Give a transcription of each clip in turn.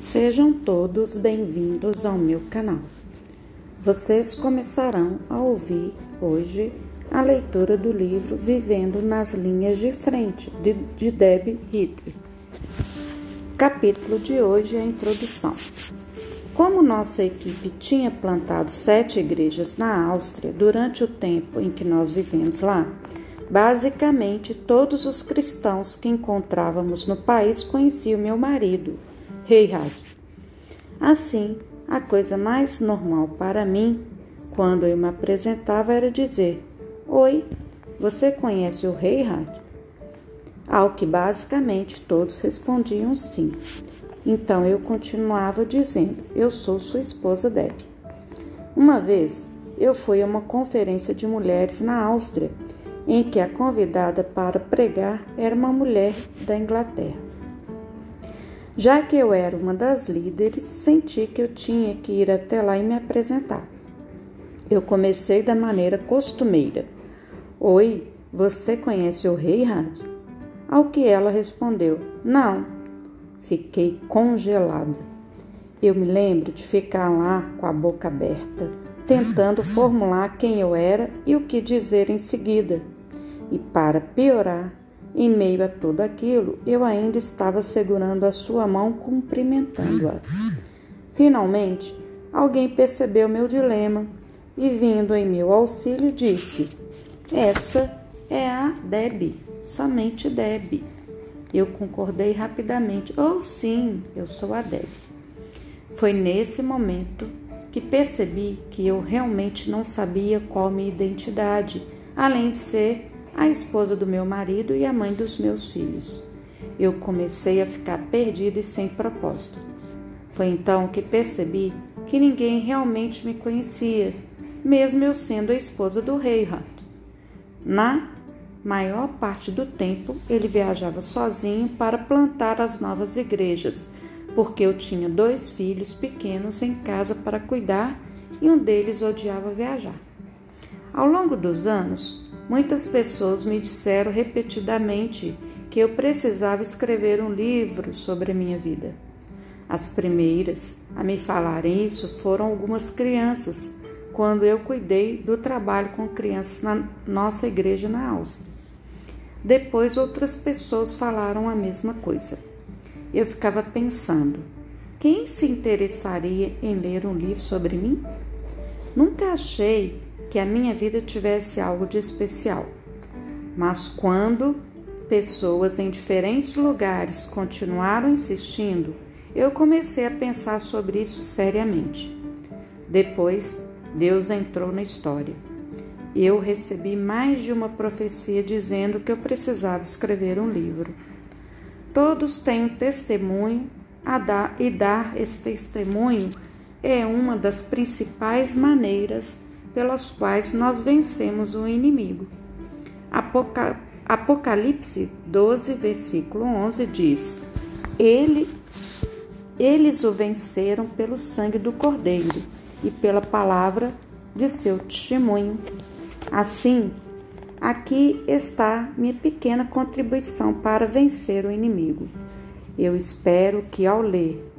Sejam todos bem-vindos ao meu canal. Vocês começarão a ouvir hoje a leitura do livro Vivendo nas Linhas de Frente, de, de Deb Hitler. Capítulo de hoje é a introdução. Como nossa equipe tinha plantado sete igrejas na Áustria durante o tempo em que nós vivemos lá, basicamente todos os cristãos que encontrávamos no país conheciam meu marido Reinhard. Assim, a coisa mais normal para mim, quando eu me apresentava, era dizer: Oi, você conhece o Reinhard? Ao que basicamente todos respondiam sim. Então eu continuava dizendo: Eu sou sua esposa Deb. Uma vez eu fui a uma conferência de mulheres na Áustria, em que a convidada para pregar era uma mulher da Inglaterra. Já que eu era uma das líderes, senti que eu tinha que ir até lá e me apresentar. Eu comecei da maneira costumeira. Oi, você conhece o rei Had? Ao que ela respondeu: Não. Fiquei congelada. Eu me lembro de ficar lá com a boca aberta, tentando formular quem eu era e o que dizer em seguida. E para piorar, em meio a tudo aquilo, eu ainda estava segurando a sua mão, cumprimentando-a. Finalmente, alguém percebeu meu dilema e, vindo em meu auxílio, disse: Esta é a Deb, somente Deb. Eu concordei rapidamente: Oh, sim, eu sou a Deb. Foi nesse momento que percebi que eu realmente não sabia qual minha identidade, além de ser a esposa do meu marido e a mãe dos meus filhos. Eu comecei a ficar perdida e sem propósito. Foi então que percebi que ninguém realmente me conhecia, mesmo eu sendo a esposa do rei rato. Na maior parte do tempo, ele viajava sozinho para plantar as novas igrejas, porque eu tinha dois filhos pequenos em casa para cuidar e um deles odiava viajar. Ao longo dos anos, Muitas pessoas me disseram repetidamente que eu precisava escrever um livro sobre a minha vida. As primeiras a me falarem isso foram algumas crianças, quando eu cuidei do trabalho com crianças na nossa igreja na Áustria. Depois outras pessoas falaram a mesma coisa. Eu ficava pensando: quem se interessaria em ler um livro sobre mim? Nunca achei que a minha vida tivesse algo de especial. Mas quando pessoas em diferentes lugares continuaram insistindo, eu comecei a pensar sobre isso seriamente. Depois, Deus entrou na história. Eu recebi mais de uma profecia dizendo que eu precisava escrever um livro. Todos têm um testemunho a dar e dar esse testemunho é uma das principais maneiras pelas quais nós vencemos o inimigo. Apoca Apocalipse 12, versículo 11 diz: Ele, Eles o venceram pelo sangue do Cordeiro e pela palavra de seu testemunho. Assim, aqui está minha pequena contribuição para vencer o inimigo. Eu espero que ao ler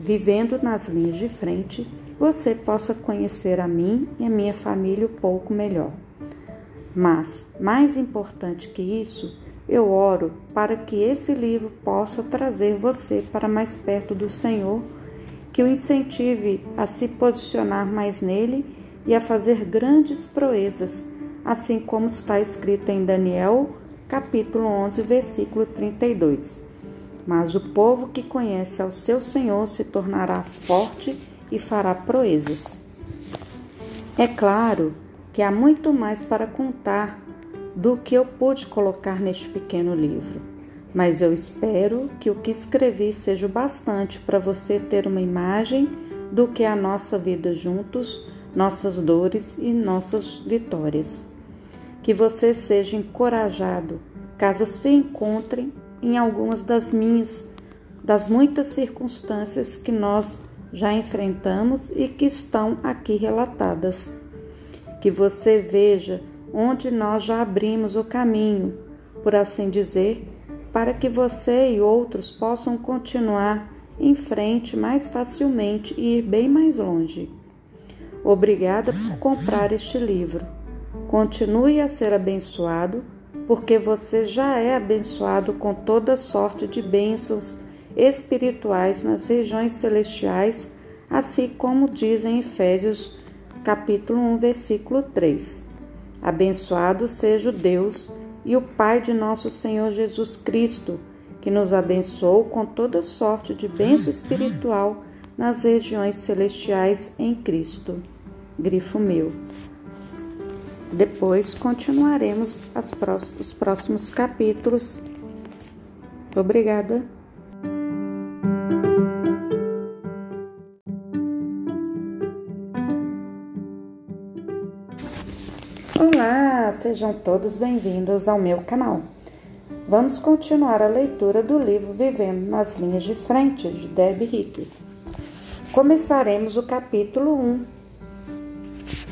Vivendo nas linhas de frente, você possa conhecer a mim e a minha família um pouco melhor. Mas, mais importante que isso, eu oro para que esse livro possa trazer você para mais perto do Senhor, que o incentive a se posicionar mais nele e a fazer grandes proezas, assim como está escrito em Daniel, capítulo 11, versículo 32. Mas o povo que conhece ao seu Senhor se tornará forte e fará proezas. É claro que há muito mais para contar do que eu pude colocar neste pequeno livro, mas eu espero que o que escrevi seja o bastante para você ter uma imagem do que é a nossa vida juntos, nossas dores e nossas vitórias. Que você seja encorajado caso se encontrem em algumas das minhas das muitas circunstâncias que nós já enfrentamos e que estão aqui relatadas. Que você veja onde nós já abrimos o caminho, por assim dizer, para que você e outros possam continuar em frente mais facilmente e ir bem mais longe. Obrigada por comprar este livro. Continue a ser abençoado, porque você já é abençoado com toda sorte de bênçãos espirituais nas regiões celestiais, assim como diz em Efésios capítulo 1, versículo 3. Abençoado seja o Deus e o Pai de nosso Senhor Jesus Cristo, que nos abençoou com toda sorte de bênção espiritual nas regiões celestiais em Cristo. Grifo meu. Depois continuaremos os próximos capítulos. Obrigada. Sejam todos bem-vindos ao meu canal. Vamos continuar a leitura do livro Vivendo nas Linhas de Frente, de Debbie Hitler. Começaremos o capítulo 1,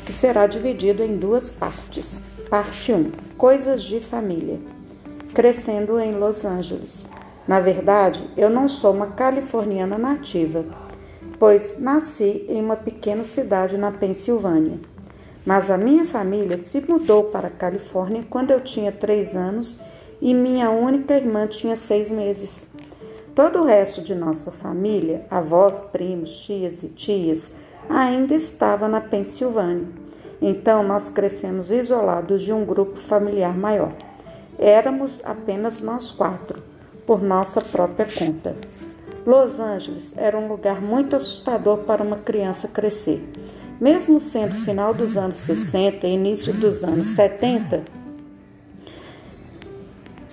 que será dividido em duas partes. Parte 1: Coisas de Família. Crescendo em Los Angeles. Na verdade, eu não sou uma californiana nativa, pois nasci em uma pequena cidade na Pensilvânia. Mas a minha família se mudou para a Califórnia quando eu tinha três anos e minha única irmã tinha seis meses. Todo o resto de nossa família, avós, primos, tias e tias, ainda estava na Pensilvânia. Então nós crescemos isolados de um grupo familiar maior. Éramos apenas nós quatro, por nossa própria conta. Los Angeles era um lugar muito assustador para uma criança crescer. Mesmo sendo final dos anos 60 e início dos anos 70,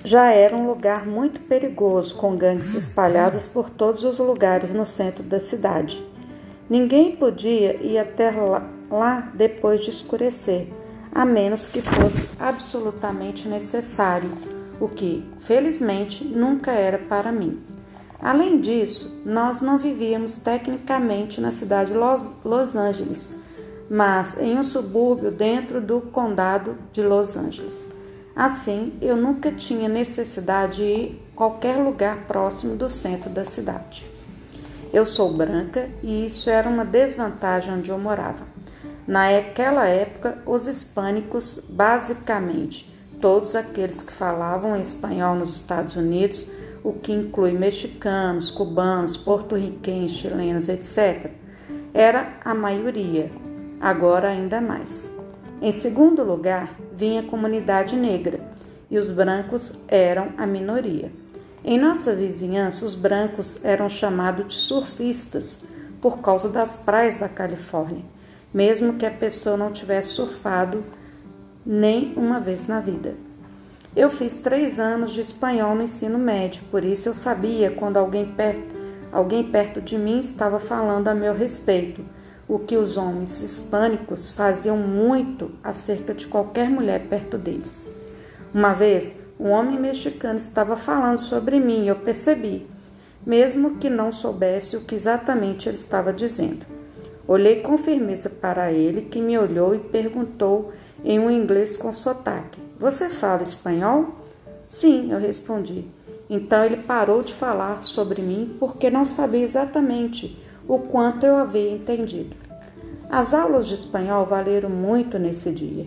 já era um lugar muito perigoso, com gangues espalhadas por todos os lugares no centro da cidade. Ninguém podia ir até lá depois de escurecer, a menos que fosse absolutamente necessário, o que, felizmente, nunca era para mim. Além disso, nós não vivíamos tecnicamente na cidade de Los, Angeles, mas em um subúrbio dentro do condado de Los Angeles. Assim, eu nunca tinha necessidade de ir a qualquer lugar próximo do centro da cidade. Eu sou branca e isso era uma desvantagem onde eu morava. Naquela época, os hispânicos, basicamente todos aqueles que falavam espanhol nos Estados Unidos, o que inclui mexicanos, cubanos, porto-riquenhos, chilenos, etc., era a maioria, agora ainda mais. Em segundo lugar, vinha a comunidade negra e os brancos eram a minoria. Em nossa vizinhança, os brancos eram chamados de surfistas por causa das praias da Califórnia, mesmo que a pessoa não tivesse surfado nem uma vez na vida. Eu fiz três anos de espanhol no ensino médio, por isso eu sabia quando alguém perto, alguém perto de mim estava falando a meu respeito o que os homens hispânicos faziam muito acerca de qualquer mulher perto deles. Uma vez, um homem mexicano estava falando sobre mim e eu percebi, mesmo que não soubesse o que exatamente ele estava dizendo. Olhei com firmeza para ele, que me olhou e perguntou em um inglês com sotaque: Você fala espanhol? Sim, eu respondi. Então ele parou de falar sobre mim porque não sabia exatamente o quanto eu havia entendido. As aulas de espanhol valeram muito nesse dia.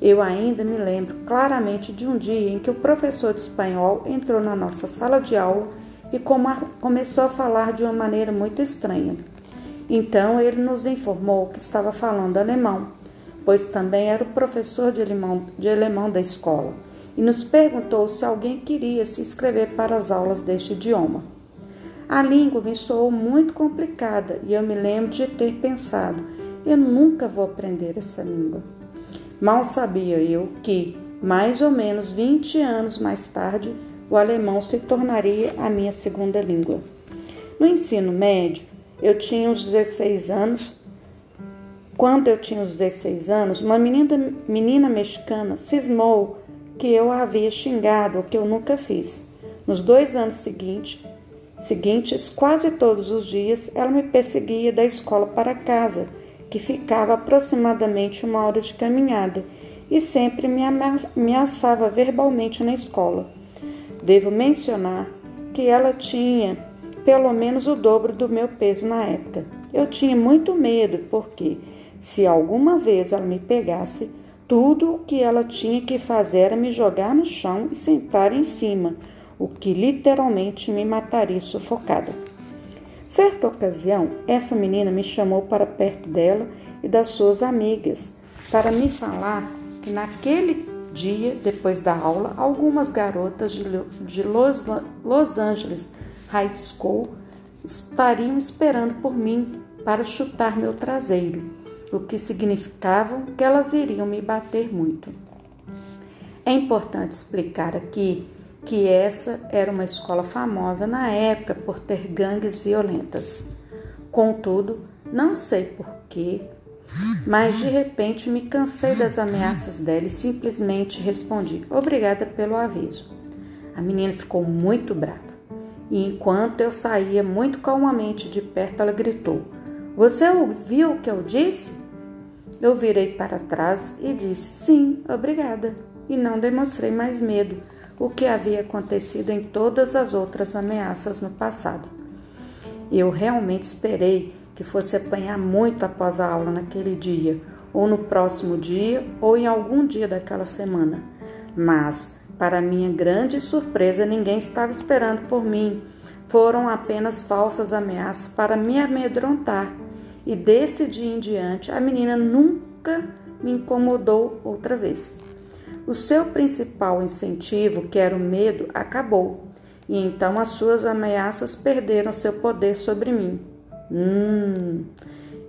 Eu ainda me lembro claramente de um dia em que o professor de espanhol entrou na nossa sala de aula e começou a falar de uma maneira muito estranha. Então ele nos informou que estava falando alemão, pois também era o professor de alemão, de alemão da escola, e nos perguntou se alguém queria se inscrever para as aulas deste idioma. A língua me soou muito complicada e eu me lembro de ter pensado: eu nunca vou aprender essa língua. Mal sabia eu que, mais ou menos 20 anos mais tarde, o alemão se tornaria a minha segunda língua. No ensino médio, eu tinha uns 16 anos. Quando eu tinha uns 16 anos, uma menina, menina mexicana cismou que eu a havia xingado, o que eu nunca fiz. Nos dois anos seguintes, quase todos os dias, ela me perseguia da escola para casa, que ficava aproximadamente uma hora de caminhada, e sempre me ameaçava verbalmente na escola. Devo mencionar que ela tinha pelo menos o dobro do meu peso na época. Eu tinha muito medo, porque se alguma vez ela me pegasse, tudo o que ela tinha que fazer era me jogar no chão e sentar em cima, o que literalmente me mataria sufocada. Certa ocasião, essa menina me chamou para perto dela e das suas amigas para me falar que naquele dia, depois da aula, algumas garotas de Los, Angeles High School estariam esperando por mim para chutar meu traseiro, o que significava que elas iriam me bater muito. É importante explicar aqui que essa era uma escola famosa na época por ter gangues violentas. Contudo, não sei porquê, mas de repente me cansei das ameaças dela e simplesmente respondi: Obrigada pelo aviso. A menina ficou muito brava. E enquanto eu saía muito calmamente de perto, ela gritou: Você ouviu o que eu disse? Eu virei para trás e disse: Sim, obrigada. E não demonstrei mais medo, o que havia acontecido em todas as outras ameaças no passado. Eu realmente esperei que fosse apanhar muito após a aula naquele dia, ou no próximo dia, ou em algum dia daquela semana. Mas, para minha grande surpresa, ninguém estava esperando por mim. Foram apenas falsas ameaças para me amedrontar. E desse dia em diante, a menina nunca me incomodou outra vez. O seu principal incentivo, que era o medo, acabou, e então as suas ameaças perderam seu poder sobre mim. Hum,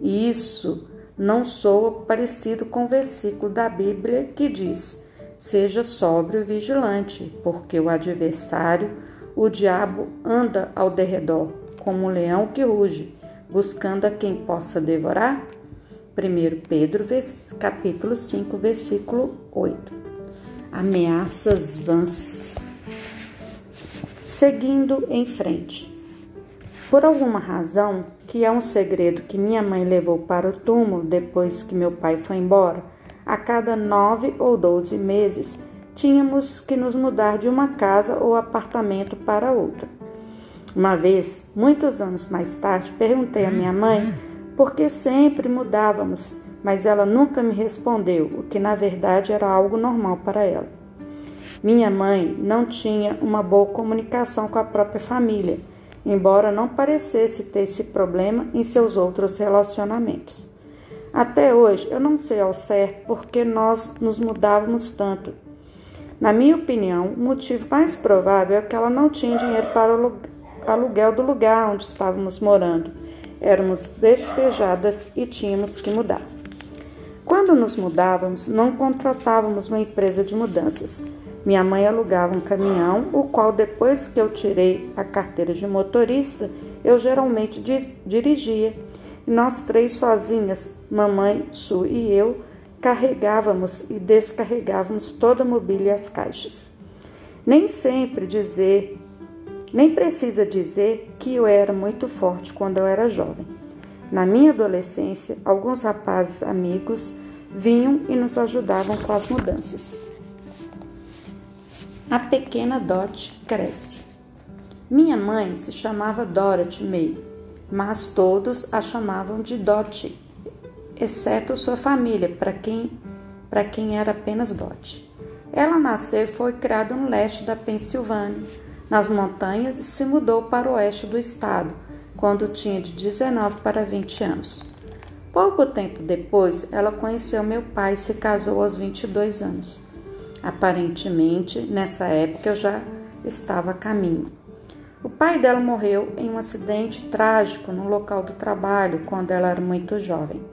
isso não soa parecido com o versículo da Bíblia que diz: Seja sóbrio e vigilante, porque o adversário, o diabo, anda ao derredor, como um leão que ruge, buscando a quem possa devorar? 1 Pedro, capítulo 5, versículo 8. Ameaças vãs. Seguindo em frente. Por alguma razão, que é um segredo que minha mãe levou para o túmulo depois que meu pai foi embora, a cada nove ou doze meses tínhamos que nos mudar de uma casa ou apartamento para outra. Uma vez, muitos anos mais tarde, perguntei à minha mãe por que sempre mudávamos, mas ela nunca me respondeu, o que na verdade era algo normal para ela. Minha mãe não tinha uma boa comunicação com a própria família embora não parecesse ter esse problema em seus outros relacionamentos. Até hoje, eu não sei ao certo por que nós nos mudávamos tanto. Na minha opinião, o motivo mais provável é que ela não tinha dinheiro para aluguel do lugar onde estávamos morando. Éramos despejadas e tínhamos que mudar. Quando nos mudávamos, não contratávamos uma empresa de mudanças. Minha mãe alugava um caminhão, o qual, depois que eu tirei a carteira de motorista, eu geralmente dirigia. Nós três sozinhas, mamãe, Su e eu, carregávamos e descarregávamos toda a mobília e as caixas. Nem sempre dizer, nem precisa dizer que eu era muito forte quando eu era jovem. Na minha adolescência, alguns rapazes amigos vinham e nos ajudavam com as mudanças a pequena Dot cresce. Minha mãe se chamava Dorothy May, mas todos a chamavam de Dot, exceto sua família, para quem, quem era apenas Dot. Ela nasceu e foi criada no leste da Pensilvânia, nas montanhas, e se mudou para o oeste do estado, quando tinha de 19 para 20 anos. Pouco tempo depois, ela conheceu meu pai e se casou aos 22 anos. Aparentemente, nessa época eu já estava a caminho. O pai dela morreu em um acidente trágico no local do trabalho quando ela era muito jovem.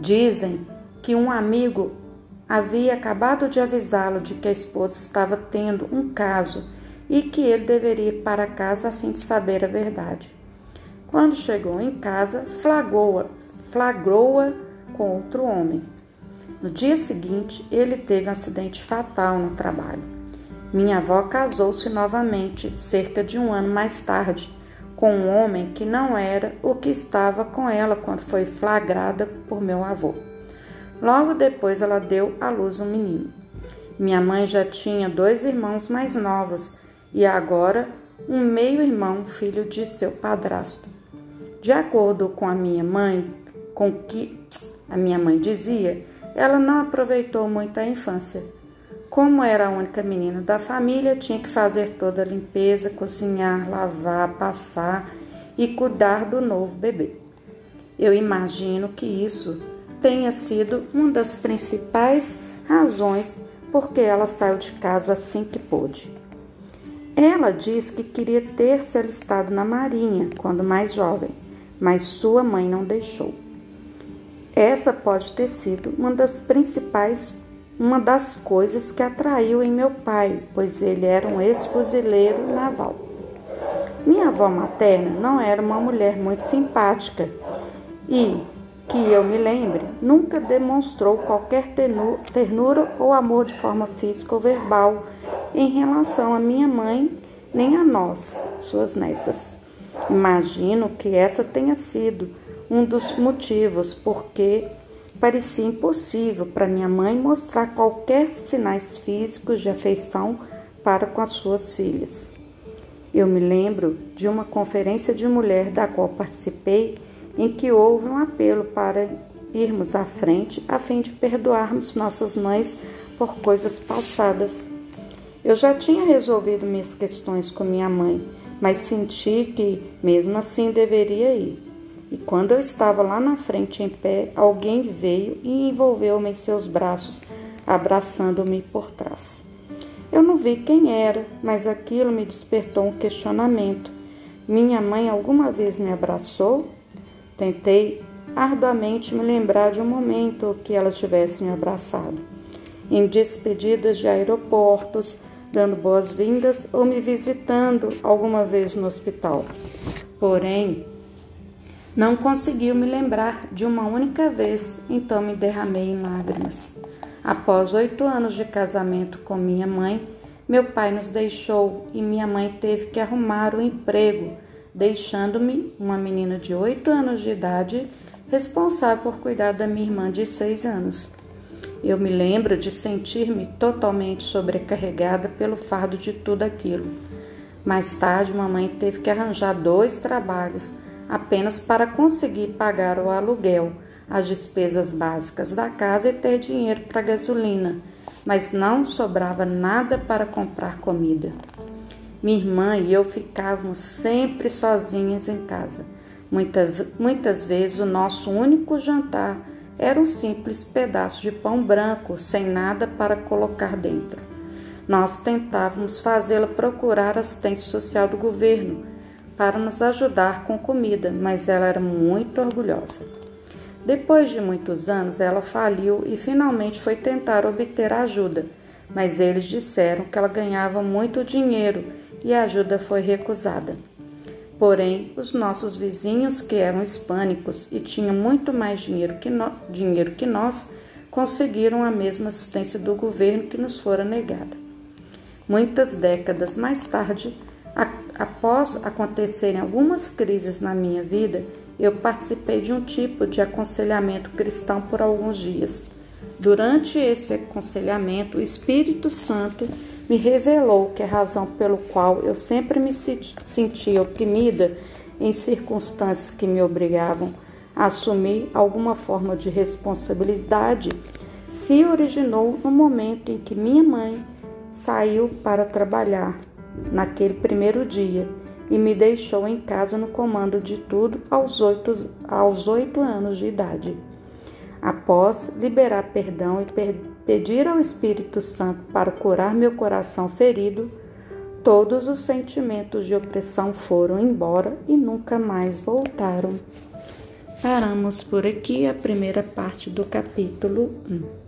Dizem que um amigo havia acabado de avisá-lo de que a esposa estava tendo um caso e que ele deveria ir para casa a fim de saber a verdade. Quando chegou em casa, flagrou-a flagrou com outro homem. No dia seguinte, ele teve um acidente fatal no trabalho. Minha avó casou-se novamente, cerca de um ano mais tarde, com um homem que não era o que estava com ela quando foi flagrada por meu avô. Logo depois, ela deu à luz um menino. Minha mãe já tinha dois irmãos mais novos e agora um meio-irmão, filho de seu padrasto. De acordo com a minha mãe, com que a minha mãe dizia, ela não aproveitou muito a infância. Como era a única menina da família, tinha que fazer toda a limpeza, cozinhar, lavar, passar e cuidar do novo bebê. Eu imagino que isso tenha sido uma das principais razões porque ela saiu de casa assim que pôde. Ela diz que queria ter se alistado na Marinha quando mais jovem, mas sua mãe não deixou. Essa pode ter sido uma das principais, uma das coisas que atraiu em meu pai, pois ele era um ex-fuzileiro naval. Minha avó materna não era uma mulher muito simpática e, que eu me lembre, nunca demonstrou qualquer ternura ou amor de forma física ou verbal em relação a minha mãe nem a nós, suas netas. Imagino que essa tenha sido um dos motivos porque parecia impossível para minha mãe mostrar qualquer sinais físicos de afeição para com as suas filhas. Eu me lembro de uma conferência de mulher da qual participei em que houve um apelo para irmos à frente a fim de perdoarmos nossas mães por coisas passadas. Eu já tinha resolvido minhas questões com minha mãe, mas senti que, mesmo assim, deveria ir. E quando eu estava lá na frente em pé, alguém veio e envolveu-me em seus braços, abraçando-me por trás. Eu não vi quem era, mas aquilo me despertou um questionamento. Minha mãe alguma vez me abraçou? Tentei arduamente me lembrar de um momento que ela tivesse me abraçado. Em despedidas de aeroportos, dando boas-vindas ou me visitando alguma vez no hospital. Porém, não conseguiu me lembrar de uma única vez, então me derramei em lágrimas. Após oito anos de casamento com minha mãe, meu pai nos deixou e minha mãe teve que arrumar o um emprego, deixando-me, uma menina de oito anos de idade, responsável por cuidar da minha irmã de seis anos. Eu me lembro de sentir-me totalmente sobrecarregada pelo fardo de tudo aquilo. Mais tarde, mamãe teve que arranjar dois trabalhos apenas para conseguir pagar o aluguel, as despesas básicas da casa e ter dinheiro para gasolina, mas não sobrava nada para comprar comida. Minha irmã e eu ficávamos sempre sozinhas em casa. Muitas, muitas vezes o nosso único jantar era um simples pedaço de pão branco sem nada para colocar dentro. Nós tentávamos fazê-la procurar assistência social do governo para nos ajudar com comida, mas ela era muito orgulhosa. Depois de muitos anos, ela faliu e finalmente foi tentar obter ajuda, mas eles disseram que ela ganhava muito dinheiro e a ajuda foi recusada. Porém, os nossos vizinhos, que eram hispânicos e tinham muito mais dinheiro que, no, dinheiro que nós, conseguiram a mesma assistência do governo que nos fora negada. Muitas décadas mais tarde, a, após acontecerem algumas crises na minha vida, eu participei de um tipo de aconselhamento cristão por alguns dias. Durante esse aconselhamento, o Espírito Santo me revelou que a razão pelo qual eu sempre me sentia oprimida em circunstâncias que me obrigavam a assumir alguma forma de responsabilidade se originou no momento em que minha mãe saiu para trabalhar naquele primeiro dia e me deixou em casa no comando de tudo aos oito, aos oito anos de idade. Após liberar perdão e pedir ao Espírito Santo para curar meu coração ferido, todos os sentimentos de opressão foram embora e nunca mais voltaram. Paramos por aqui a primeira parte do capítulo 1.